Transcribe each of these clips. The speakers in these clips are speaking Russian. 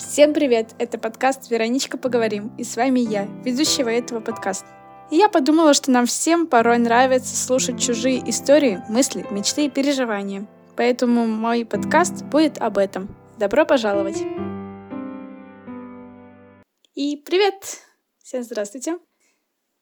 Всем привет! Это подкаст «Вероничка, поговорим» и с вами я, ведущего этого подкаста. И я подумала, что нам всем порой нравится слушать чужие истории, мысли, мечты и переживания. Поэтому мой подкаст будет об этом. Добро пожаловать! И привет! Всем здравствуйте!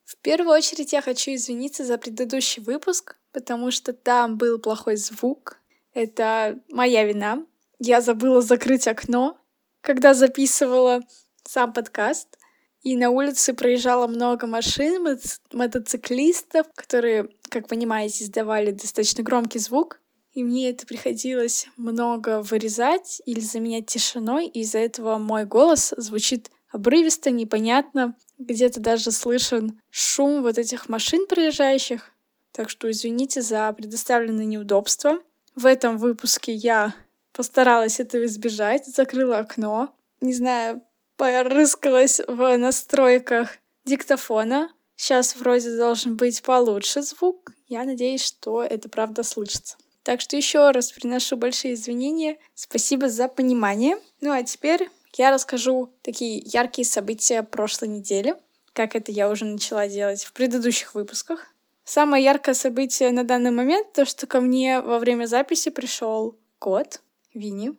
В первую очередь я хочу извиниться за предыдущий выпуск, потому что там был плохой звук. Это моя вина. Я забыла закрыть окно, когда записывала сам подкаст. И на улице проезжало много машин, мотоциклистов, которые, как понимаете, издавали достаточно громкий звук. И мне это приходилось много вырезать или заменять тишиной, и из-за этого мой голос звучит обрывисто, непонятно. Где-то даже слышен шум вот этих машин проезжающих. Так что извините за предоставленные неудобства. В этом выпуске я постаралась этого избежать, закрыла окно. Не знаю, порыскалась в настройках диктофона. Сейчас вроде должен быть получше звук. Я надеюсь, что это правда слышится. Так что еще раз приношу большие извинения. Спасибо за понимание. Ну а теперь я расскажу такие яркие события прошлой недели, как это я уже начала делать в предыдущих выпусках. Самое яркое событие на данный момент то, что ко мне во время записи пришел кот Винни.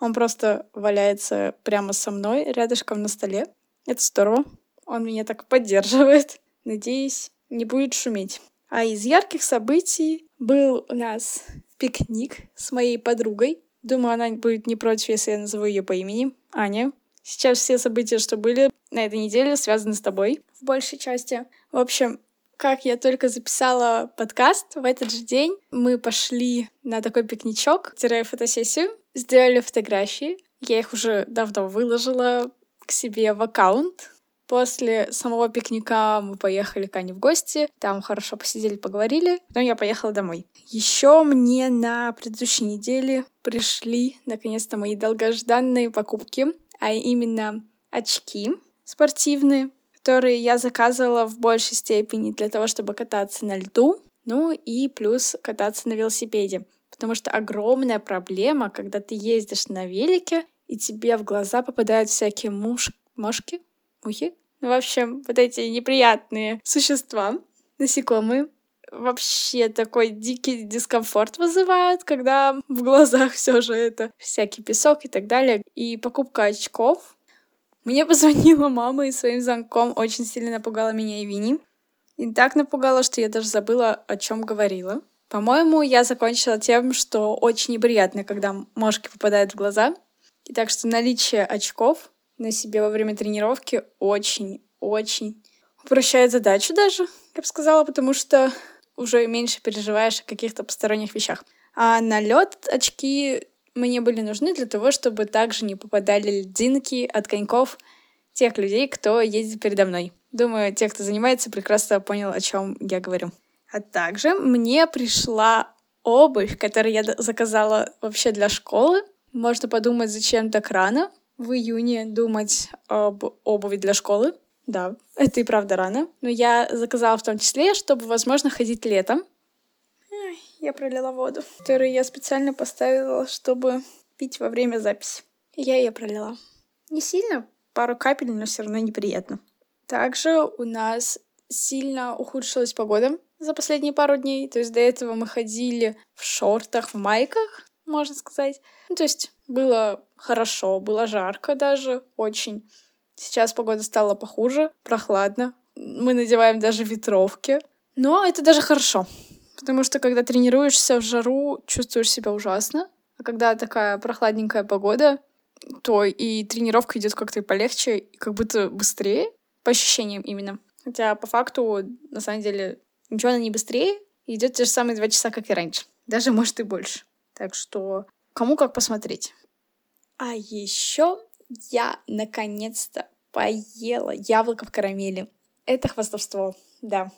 Он просто валяется прямо со мной, рядышком на столе. Это здорово. Он меня так поддерживает. Надеюсь, не будет шуметь. А из ярких событий был у нас пикник с моей подругой. Думаю, она будет не против, если я назову ее по имени. Аня. Сейчас все события, что были на этой неделе, связаны с тобой в большей части. В общем, как я только записала подкаст, в этот же день мы пошли на такой пикничок, фотосессию, сделали фотографии. Я их уже давно выложила к себе в аккаунт. После самого пикника мы поехали к Ане в гости, там хорошо посидели, поговорили, потом я поехала домой. Еще мне на предыдущей неделе пришли наконец-то мои долгожданные покупки, а именно очки спортивные, которые я заказывала в большей степени для того, чтобы кататься на льду, ну и плюс кататься на велосипеде. Потому что огромная проблема, когда ты ездишь на велике, и тебе в глаза попадают всякие муш... мошки, мухи. Ну, в общем, вот эти неприятные существа, насекомые, вообще такой дикий дискомфорт вызывают, когда в глазах все же это всякий песок и так далее. И покупка очков. Мне позвонила мама и своим звонком очень сильно напугала меня и Вини. И так напугала, что я даже забыла, о чем говорила. По-моему, я закончила тем, что очень неприятно, когда мошки попадают в глаза. И так что наличие очков на себе во время тренировки очень-очень упрощает задачу даже, я бы сказала, потому что уже меньше переживаешь о каких-то посторонних вещах. А на лед очки мне были нужны для того, чтобы также не попадали льдинки от коньков тех людей, кто ездит передо мной. Думаю, те, кто занимается, прекрасно понял, о чем я говорю. А также мне пришла обувь, которую я заказала вообще для школы. Можно подумать, зачем так рано в июне думать об обуви для школы. Да, это и правда рано. Но я заказала в том числе, чтобы, возможно, ходить летом. Я пролила воду, которую я специально поставила, чтобы пить во время записи. Я ее пролила. Не сильно, пару капель, но все равно неприятно. Также у нас сильно ухудшилась погода за последние пару дней. То есть до этого мы ходили в шортах, в майках, можно сказать. Ну, то есть было хорошо, было жарко даже, очень. Сейчас погода стала похуже, прохладно. Мы надеваем даже ветровки. Но это даже хорошо. Потому что когда тренируешься в жару, чувствуешь себя ужасно. А когда такая прохладненькая погода, то и тренировка идет как-то полегче, и как будто быстрее, по ощущениям именно. Хотя по факту, на самом деле, ничего она не быстрее, идет те же самые два часа, как и раньше. Даже, может, и больше. Так что кому как посмотреть. А еще я наконец-то поела яблоко в карамели. Это хвастовство, да.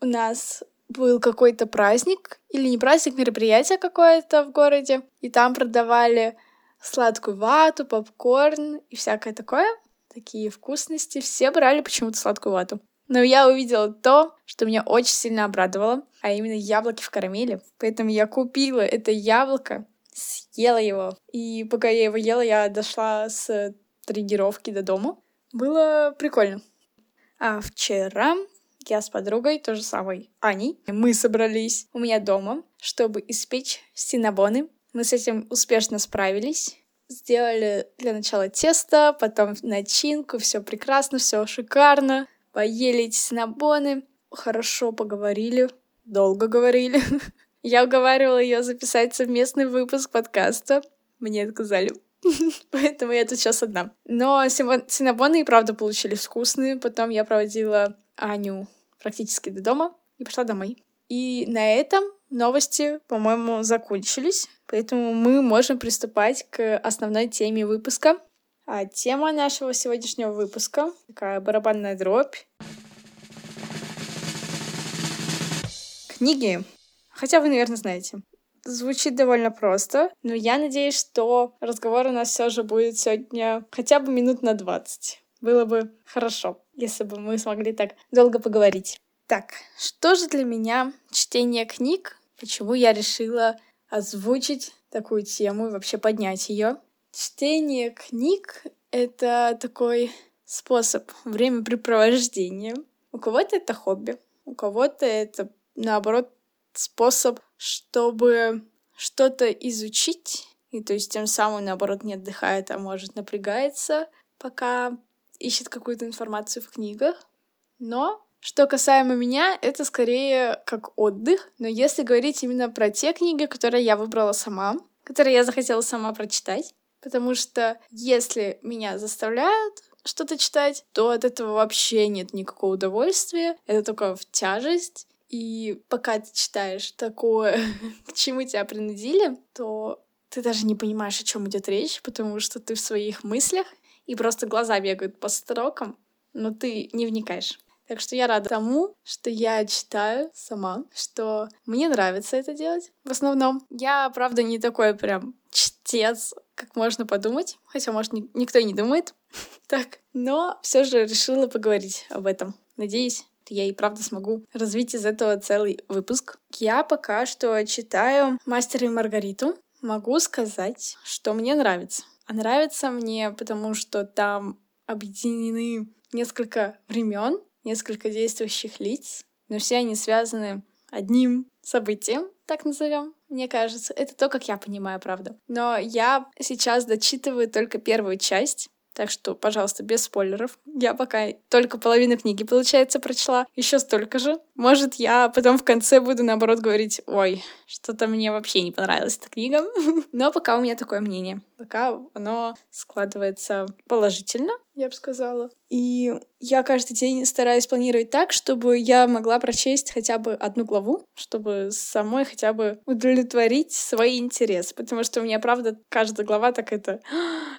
У нас был какой-то праздник, или не праздник, мероприятие какое-то в городе, и там продавали сладкую вату, попкорн и всякое такое. Такие вкусности. Все брали почему-то сладкую вату. Но я увидела то, что меня очень сильно обрадовало, а именно яблоки в карамели. Поэтому я купила это яблоко, съела его. И пока я его ела, я дошла с тренировки до дома. Было прикольно. А вчера я с подругой, той же самой Аней, мы собрались у меня дома, чтобы испечь синабоны. Мы с этим успешно справились. Сделали для начала тесто, потом начинку, все прекрасно, все шикарно. Поели эти синабоны, хорошо поговорили, долго говорили. Я уговаривала ее записать совместный выпуск подкаста. Мне отказали. Поэтому я тут сейчас одна. Но синабоны и правда получились вкусные. Потом я проводила Аню практически до дома и пошла домой. И на этом новости, по-моему, закончились. Поэтому мы можем приступать к основной теме выпуска. А тема нашего сегодняшнего выпуска — такая барабанная дробь. Книги. Хотя вы, наверное, знаете. Звучит довольно просто, но я надеюсь, что разговор у нас все же будет сегодня хотя бы минут на 20. Было бы хорошо, если бы мы смогли так долго поговорить. Так, что же для меня чтение книг? Почему я решила озвучить такую тему и вообще поднять ее? Чтение книг — это такой способ времяпрепровождения. У кого-то это хобби, у кого-то это, наоборот, способ чтобы что-то изучить, и то есть тем самым, наоборот, не отдыхает, а может напрягается, пока ищет какую-то информацию в книгах. Но что касаемо меня, это скорее как отдых. Но если говорить именно про те книги, которые я выбрала сама, которые я захотела сама прочитать, потому что если меня заставляют что-то читать, то от этого вообще нет никакого удовольствия. Это только в тяжесть. И пока ты читаешь такое, к чему тебя принудили, то ты даже не понимаешь, о чем идет речь, потому что ты в своих мыслях, и просто глаза бегают по строкам, но ты не вникаешь. Так что я рада тому, что я читаю сама, что мне нравится это делать. В основном я, правда, не такой прям чтец, как можно подумать, хотя, может, ни- никто и не думает так, но все же решила поговорить об этом. Надеюсь, я и правда смогу развить из этого целый выпуск. Я пока что читаю «Мастера и Маргариту». Могу сказать, что мне нравится. А нравится мне, потому что там объединены несколько времен, несколько действующих лиц, но все они связаны одним событием, так назовем. Мне кажется, это то, как я понимаю, правда. Но я сейчас дочитываю только первую часть, так что, пожалуйста, без спойлеров. Я пока только половину книги, получается, прочла. Еще столько же. Может, я потом в конце буду, наоборот, говорить, ой, что-то мне вообще не понравилась эта книга. Но пока у меня такое мнение. Пока оно складывается положительно, я бы сказала. И я каждый день стараюсь планировать так, чтобы я могла прочесть хотя бы одну главу, чтобы самой хотя бы удовлетворить свой интерес. Потому что у меня, правда, каждая глава так это...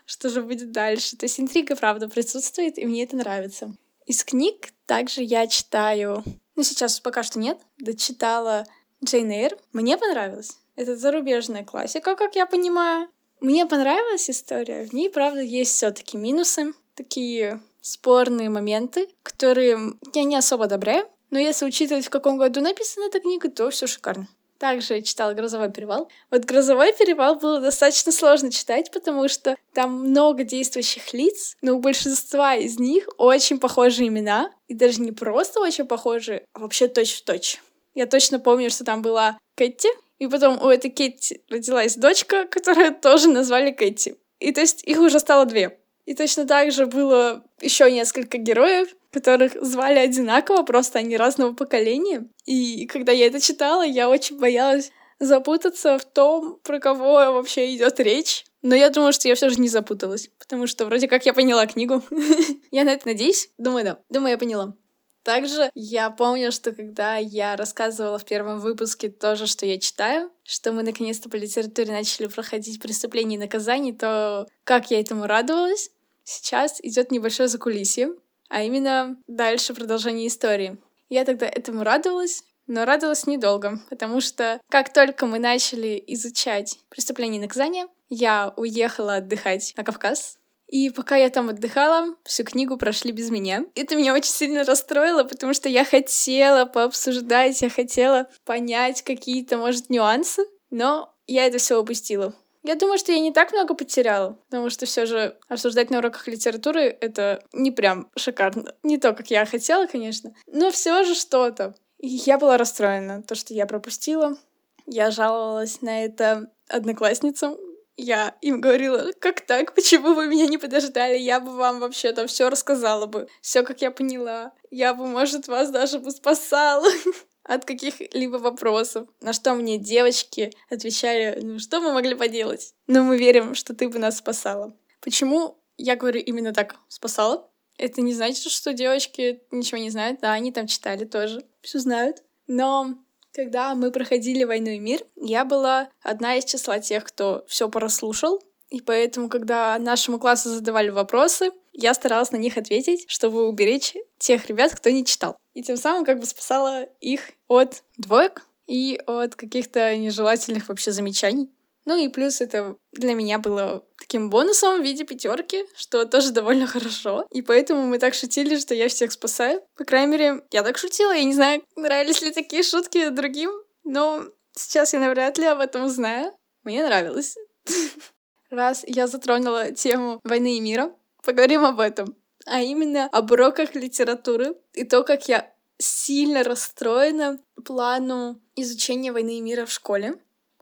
Что же будет дальше? То есть интрига, правда, присутствует, и мне это нравится. Из книг также я читаю... Ну, сейчас пока что нет. Дочитала Джейн Эйр. Мне понравилось. Это зарубежная классика, как я понимаю. Мне понравилась история. В ней, правда, есть все таки минусы, такие спорные моменты, которые я не особо одобряю. Но если учитывать, в каком году написана эта книга, то все шикарно. Также я читала «Грозовой перевал». Вот «Грозовой перевал» было достаточно сложно читать, потому что там много действующих лиц, но у большинства из них очень похожие имена. И даже не просто очень похожие, а вообще точь-в-точь. Я точно помню, что там была Кэти, и потом у этой Кэти родилась дочка, которую тоже назвали Кэти. И то есть их уже стало две. И точно так же было еще несколько героев, которых звали одинаково, просто они разного поколения. И когда я это читала, я очень боялась запутаться в том, про кого вообще идет речь. Но я думаю, что я все же не запуталась, потому что вроде как я поняла книгу. я на это надеюсь. Думаю, да. Думаю, я поняла. Также я помню, что когда я рассказывала в первом выпуске тоже, что я читаю, что мы наконец-то по литературе начали проходить преступления и наказания, то как я этому радовалась. Сейчас идет небольшое закулисье, а именно дальше продолжение истории. Я тогда этому радовалась, но радовалась недолго, потому что как только мы начали изучать преступление и наказание, я уехала отдыхать на Кавказ, и пока я там отдыхала, всю книгу прошли без меня. Это меня очень сильно расстроило, потому что я хотела пообсуждать, я хотела понять какие-то, может, нюансы, но я это все упустила. Я думаю, что я не так много потеряла, потому что все же обсуждать на уроках литературы — это не прям шикарно. Не то, как я хотела, конечно, но все же что-то. Я была расстроена, то, что я пропустила. Я жаловалась на это одноклассницам, я им говорила, как так, почему вы меня не подождали, я бы вам вообще-то все рассказала бы, все как я поняла, я бы, может, вас даже бы спасала от каких-либо вопросов. На что мне девочки отвечали, ну что мы могли поделать? Но мы верим, что ты бы нас спасала. Почему я говорю именно так спасала? Это не значит, что девочки ничего не знают. Да, они там читали тоже, все знают. Но когда мы проходили «Войну и мир», я была одна из числа тех, кто все прослушал, и поэтому, когда нашему классу задавали вопросы, я старалась на них ответить, чтобы уберечь тех ребят, кто не читал. И тем самым как бы спасала их от двоек и от каких-то нежелательных вообще замечаний. Ну и плюс это для меня было таким бонусом в виде пятерки, что тоже довольно хорошо. И поэтому мы так шутили, что я всех спасаю. По крайней мере, я так шутила. Я не знаю, нравились ли такие шутки другим, но сейчас я навряд ли об этом узнаю. Мне нравилось. Раз я затронула тему войны и мира, поговорим об этом. А именно об уроках литературы и то, как я сильно расстроена плану изучения войны и мира в школе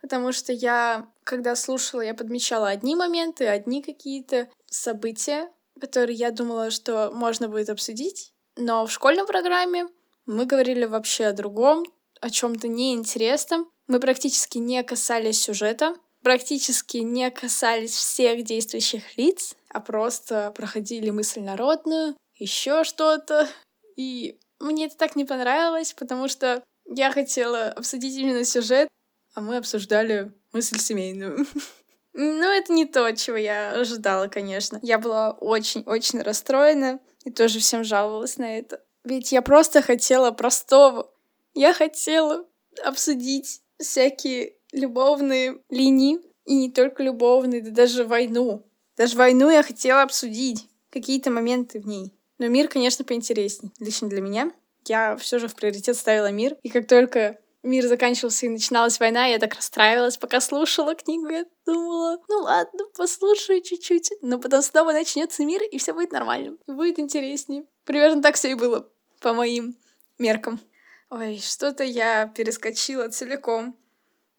потому что я, когда слушала, я подмечала одни моменты, одни какие-то события, которые я думала, что можно будет обсудить. Но в школьной программе мы говорили вообще о другом, о чем-то неинтересном. Мы практически не касались сюжета, практически не касались всех действующих лиц, а просто проходили мысль народную, еще что-то. И мне это так не понравилось, потому что я хотела обсудить именно сюжет, а мы обсуждали мысль семейную. Ну, это не то, чего я ожидала, конечно. Я была очень-очень расстроена и тоже всем жаловалась на это. Ведь я просто хотела простого. Я хотела обсудить всякие любовные линии, и не только любовные, да даже войну. Даже войну я хотела обсудить, какие-то моменты в ней. Но мир, конечно, поинтереснее. Лично для меня. Я все же в приоритет ставила мир. И как только мир заканчивался и начиналась война, я так расстраивалась, пока слушала книгу. Я думала, ну ладно, послушаю чуть-чуть. Но потом снова начнется мир, и все будет нормально. Будет интереснее. Примерно так все и было, по моим меркам. Ой, что-то я перескочила целиком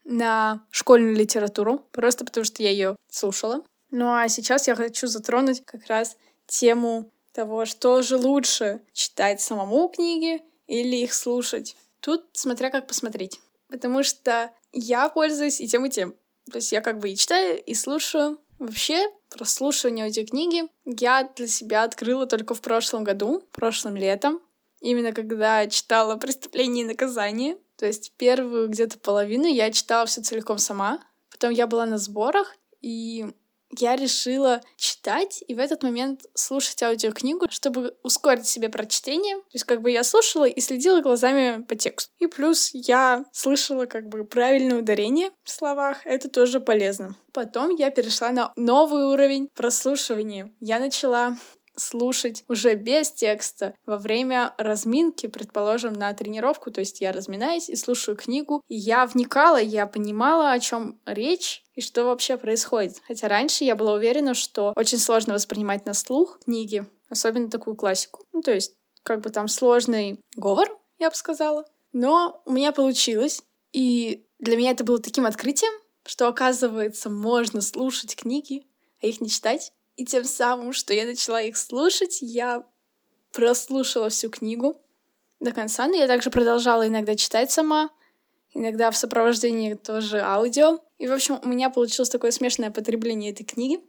на школьную литературу, просто потому что я ее слушала. Ну а сейчас я хочу затронуть как раз тему того, что же лучше читать самому книги или их слушать. Тут смотря как посмотреть. Потому что я пользуюсь и тем, и тем. То есть я как бы и читаю, и слушаю. Вообще, прослушивание аудиокниги я для себя открыла только в прошлом году, прошлым летом. Именно когда читала «Преступление и наказание». То есть первую где-то половину я читала все целиком сама. Потом я была на сборах, и я решила читать и в этот момент слушать аудиокнигу, чтобы ускорить себе прочтение. То есть как бы я слушала и следила глазами по тексту. И плюс я слышала как бы правильное ударение в словах. Это тоже полезно. Потом я перешла на новый уровень прослушивания. Я начала слушать уже без текста во время разминки, предположим, на тренировку. То есть я разминаюсь и слушаю книгу. И я вникала, я понимала, о чем речь и что вообще происходит. Хотя раньше я была уверена, что очень сложно воспринимать на слух книги, особенно такую классику. Ну, то есть как бы там сложный говор, я бы сказала. Но у меня получилось. И для меня это было таким открытием, что, оказывается, можно слушать книги, а их не читать. И тем самым, что я начала их слушать, я прослушала всю книгу до конца, но я также продолжала иногда читать сама, иногда в сопровождении тоже аудио. И, в общем, у меня получилось такое смешанное потребление этой книги,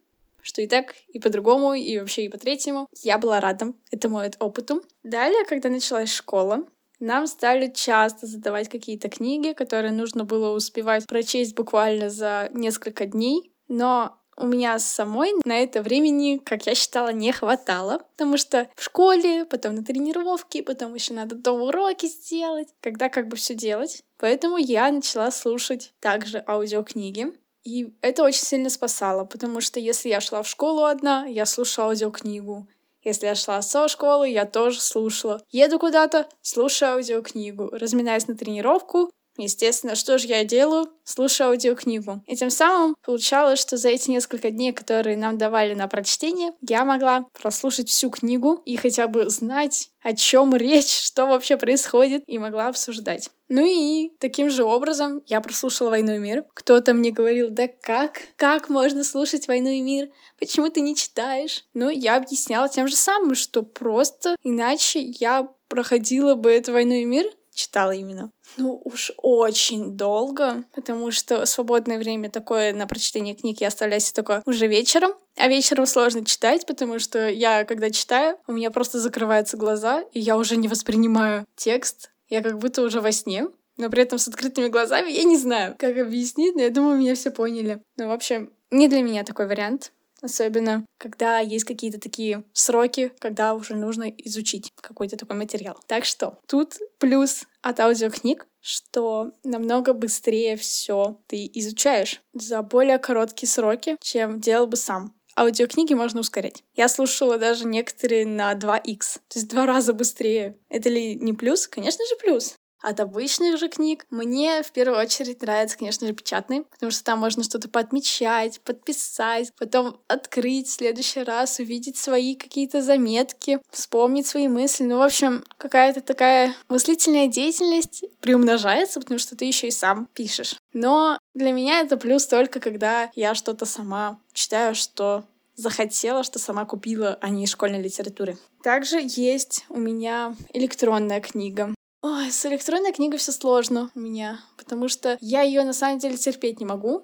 что и так, и по-другому, и вообще и по-третьему. Я была рада этому опыту. Далее, когда началась школа, нам стали часто задавать какие-то книги, которые нужно было успевать прочесть буквально за несколько дней. Но у меня самой на это времени, как я считала, не хватало, потому что в школе, потом на тренировке, потом еще надо дома уроки сделать, когда как бы все делать. Поэтому я начала слушать также аудиокниги. И это очень сильно спасало, потому что если я шла в школу одна, я слушала аудиокнигу. Если я шла со школы, я тоже слушала. Еду куда-то, слушаю аудиокнигу. Разминаясь на тренировку, Естественно, что же я делаю? Слушаю аудиокнигу. И тем самым получалось, что за эти несколько дней, которые нам давали на прочтение, я могла прослушать всю книгу и хотя бы знать, о чем речь, что вообще происходит, и могла обсуждать. Ну и таким же образом я прослушала «Войну и мир». Кто-то мне говорил, да как? Как можно слушать «Войну и мир»? Почему ты не читаешь? Ну, я объясняла тем же самым, что просто иначе я проходила бы эту «Войну и мир», читала именно. Ну уж очень долго, потому что свободное время такое на прочтение книг я оставляю себе только уже вечером. А вечером сложно читать, потому что я, когда читаю, у меня просто закрываются глаза, и я уже не воспринимаю текст. Я как будто уже во сне, но при этом с открытыми глазами я не знаю, как объяснить, но я думаю, меня все поняли. Ну, в общем, не для меня такой вариант. Особенно, когда есть какие-то такие сроки, когда уже нужно изучить какой-то такой материал. Так что тут плюс от аудиокниг, что намного быстрее все ты изучаешь за более короткие сроки, чем делал бы сам. Аудиокниги можно ускорять. Я слушала даже некоторые на 2х, то есть два раза быстрее. Это ли не плюс? Конечно же плюс. От обычных же книг мне в первую очередь нравятся, конечно же, печатные, потому что там можно что-то подмечать, подписать, потом открыть в следующий раз, увидеть свои какие-то заметки, вспомнить свои мысли. Ну, в общем, какая-то такая мыслительная деятельность приумножается, потому что ты еще и сам пишешь. Но для меня это плюс только, когда я что-то сама читаю, что захотела, что сама купила, а не из школьной литературы. Также есть у меня электронная книга. Ой, с электронной книгой все сложно у меня, потому что я ее на самом деле терпеть не могу.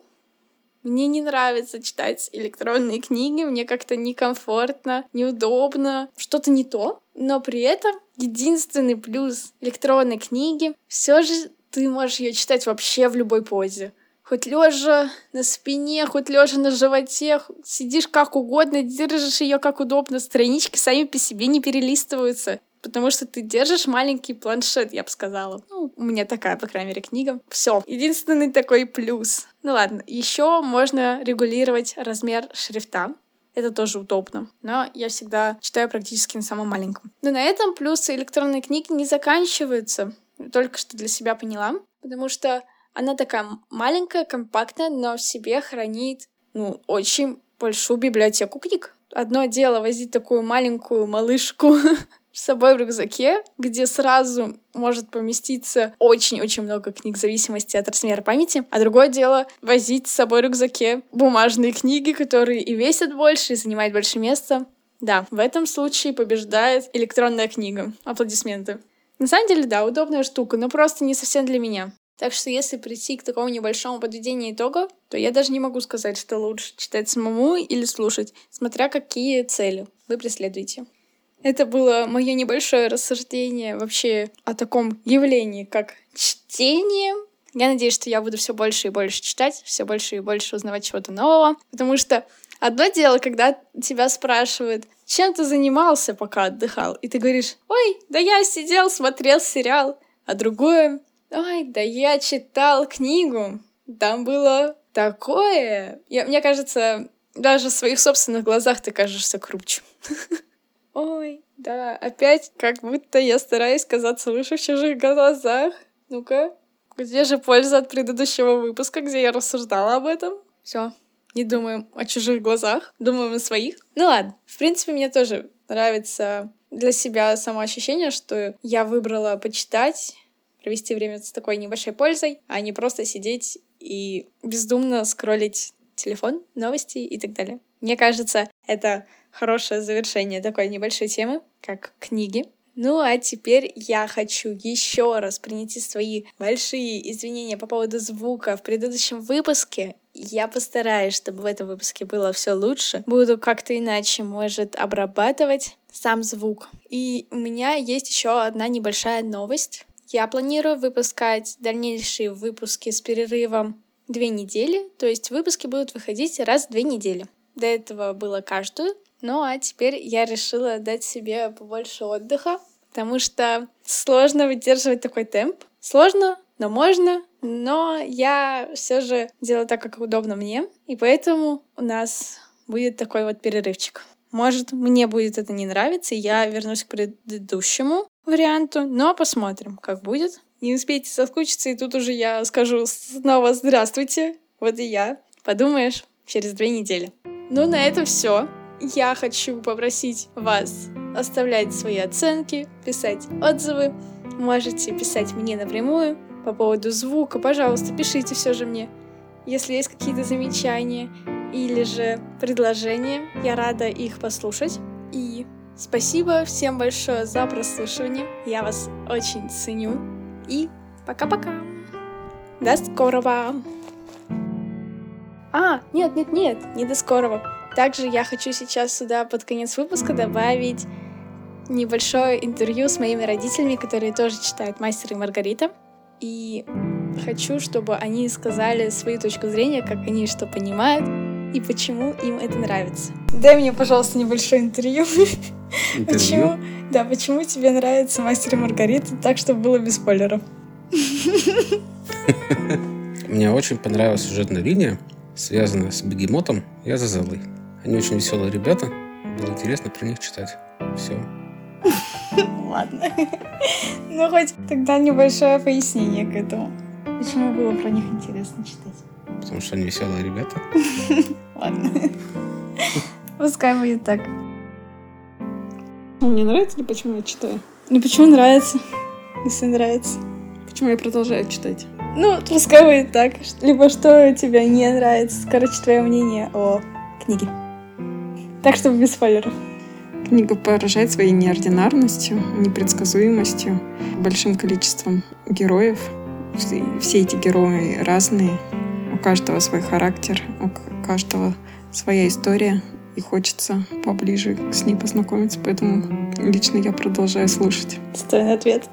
Мне не нравится читать электронные книги, мне как-то некомфортно, неудобно, что-то не то. Но при этом единственный плюс электронной книги все же ты можешь ее читать вообще в любой позе. Хоть лежа на спине, хоть лежа на животе, сидишь как угодно, держишь ее как удобно, странички сами по себе не перелистываются потому что ты держишь маленький планшет, я бы сказала. Ну, у меня такая, по крайней мере, книга. Все. Единственный такой плюс. Ну ладно, еще можно регулировать размер шрифта. Это тоже удобно. Но я всегда читаю практически на самом маленьком. Но на этом плюсы электронной книги не заканчиваются. Только что для себя поняла. Потому что она такая маленькая, компактная, но в себе хранит, ну, очень большую библиотеку книг. Одно дело возить такую маленькую малышку с собой в рюкзаке, где сразу может поместиться очень-очень много книг в зависимости от размера памяти. А другое дело — возить с собой в рюкзаке бумажные книги, которые и весят больше, и занимают больше места. Да, в этом случае побеждает электронная книга. Аплодисменты. На самом деле, да, удобная штука, но просто не совсем для меня. Так что если прийти к такому небольшому подведению итога, то я даже не могу сказать, что лучше читать самому или слушать, смотря какие цели вы преследуете. Это было мое небольшое рассуждение вообще о таком явлении, как чтение. Я надеюсь, что я буду все больше и больше читать, все больше и больше узнавать чего-то нового, потому что одно дело, когда тебя спрашивают, чем ты занимался, пока отдыхал, и ты говоришь, ой, да я сидел, смотрел сериал, а другое, ой, да я читал книгу, там было такое. Я, мне кажется, даже в своих собственных глазах ты кажешься круче. Ой, да, опять как будто я стараюсь казаться выше в чужих глазах. Ну-ка, где же польза от предыдущего выпуска, где я рассуждала об этом? Все, не думаем о чужих глазах, думаем о своих. Ну ладно, в принципе, мне тоже нравится для себя само ощущение, что я выбрала почитать, провести время с такой небольшой пользой, а не просто сидеть и бездумно скроллить телефон, новости и так далее. Мне кажется, это хорошее завершение такой небольшой темы, как книги. Ну а теперь я хочу еще раз принести свои большие извинения по поводу звука в предыдущем выпуске. Я постараюсь, чтобы в этом выпуске было все лучше. Буду как-то иначе, может, обрабатывать сам звук. И у меня есть еще одна небольшая новость. Я планирую выпускать дальнейшие выпуски с перерывом две недели, то есть выпуски будут выходить раз в две недели. До этого было каждую, ну а теперь я решила дать себе побольше отдыха, потому что сложно выдерживать такой темп. Сложно, но можно, но я все же делаю так, как удобно мне, и поэтому у нас будет такой вот перерывчик. Может, мне будет это не нравиться, и я вернусь к предыдущему варианту, но посмотрим, как будет. Не успейте соскучиться, и тут уже я скажу снова «Здравствуйте». Вот и я. Подумаешь, через две недели. Ну, на этом все. Я хочу попросить вас оставлять свои оценки, писать отзывы. Можете писать мне напрямую по поводу звука. Пожалуйста, пишите все же мне. Если есть какие-то замечания или же предложения, я рада их послушать. И спасибо всем большое за прослушивание. Я вас очень ценю. И пока-пока. До скорого. А, нет, нет, нет, не до скорого. Также я хочу сейчас сюда под конец выпуска добавить небольшое интервью с моими родителями, которые тоже читают «Мастер и Маргарита». И хочу, чтобы они сказали свою точку зрения, как они что понимают и почему им это нравится. Дай мне, пожалуйста, небольшое интервью. Интервью? Почему? Да, почему тебе нравится «Мастер и Маргарита» так, чтобы было без спойлеров? Мне очень понравилась сюжетная линия, связанная с Бегемотом и Азазелой. Они очень веселые ребята. Было интересно про них читать. Все. Ладно. Ну, хоть тогда небольшое пояснение к этому. Почему было про них интересно читать? Потому что они веселые ребята. Ладно. Пускай будет так. Мне нравится или почему я читаю? Ну, почему нравится? Если нравится. Почему я продолжаю читать? Ну, пускай будет так. Либо что тебе не нравится. Короче, твое мнение о книге. Так, чтобы без спойлеров. Книга поражает своей неординарностью, непредсказуемостью, большим количеством героев. Все, все эти герои разные. У каждого свой характер, у каждого своя история. И хочется поближе с ней познакомиться, поэтому лично я продолжаю слушать. Достойный ответ.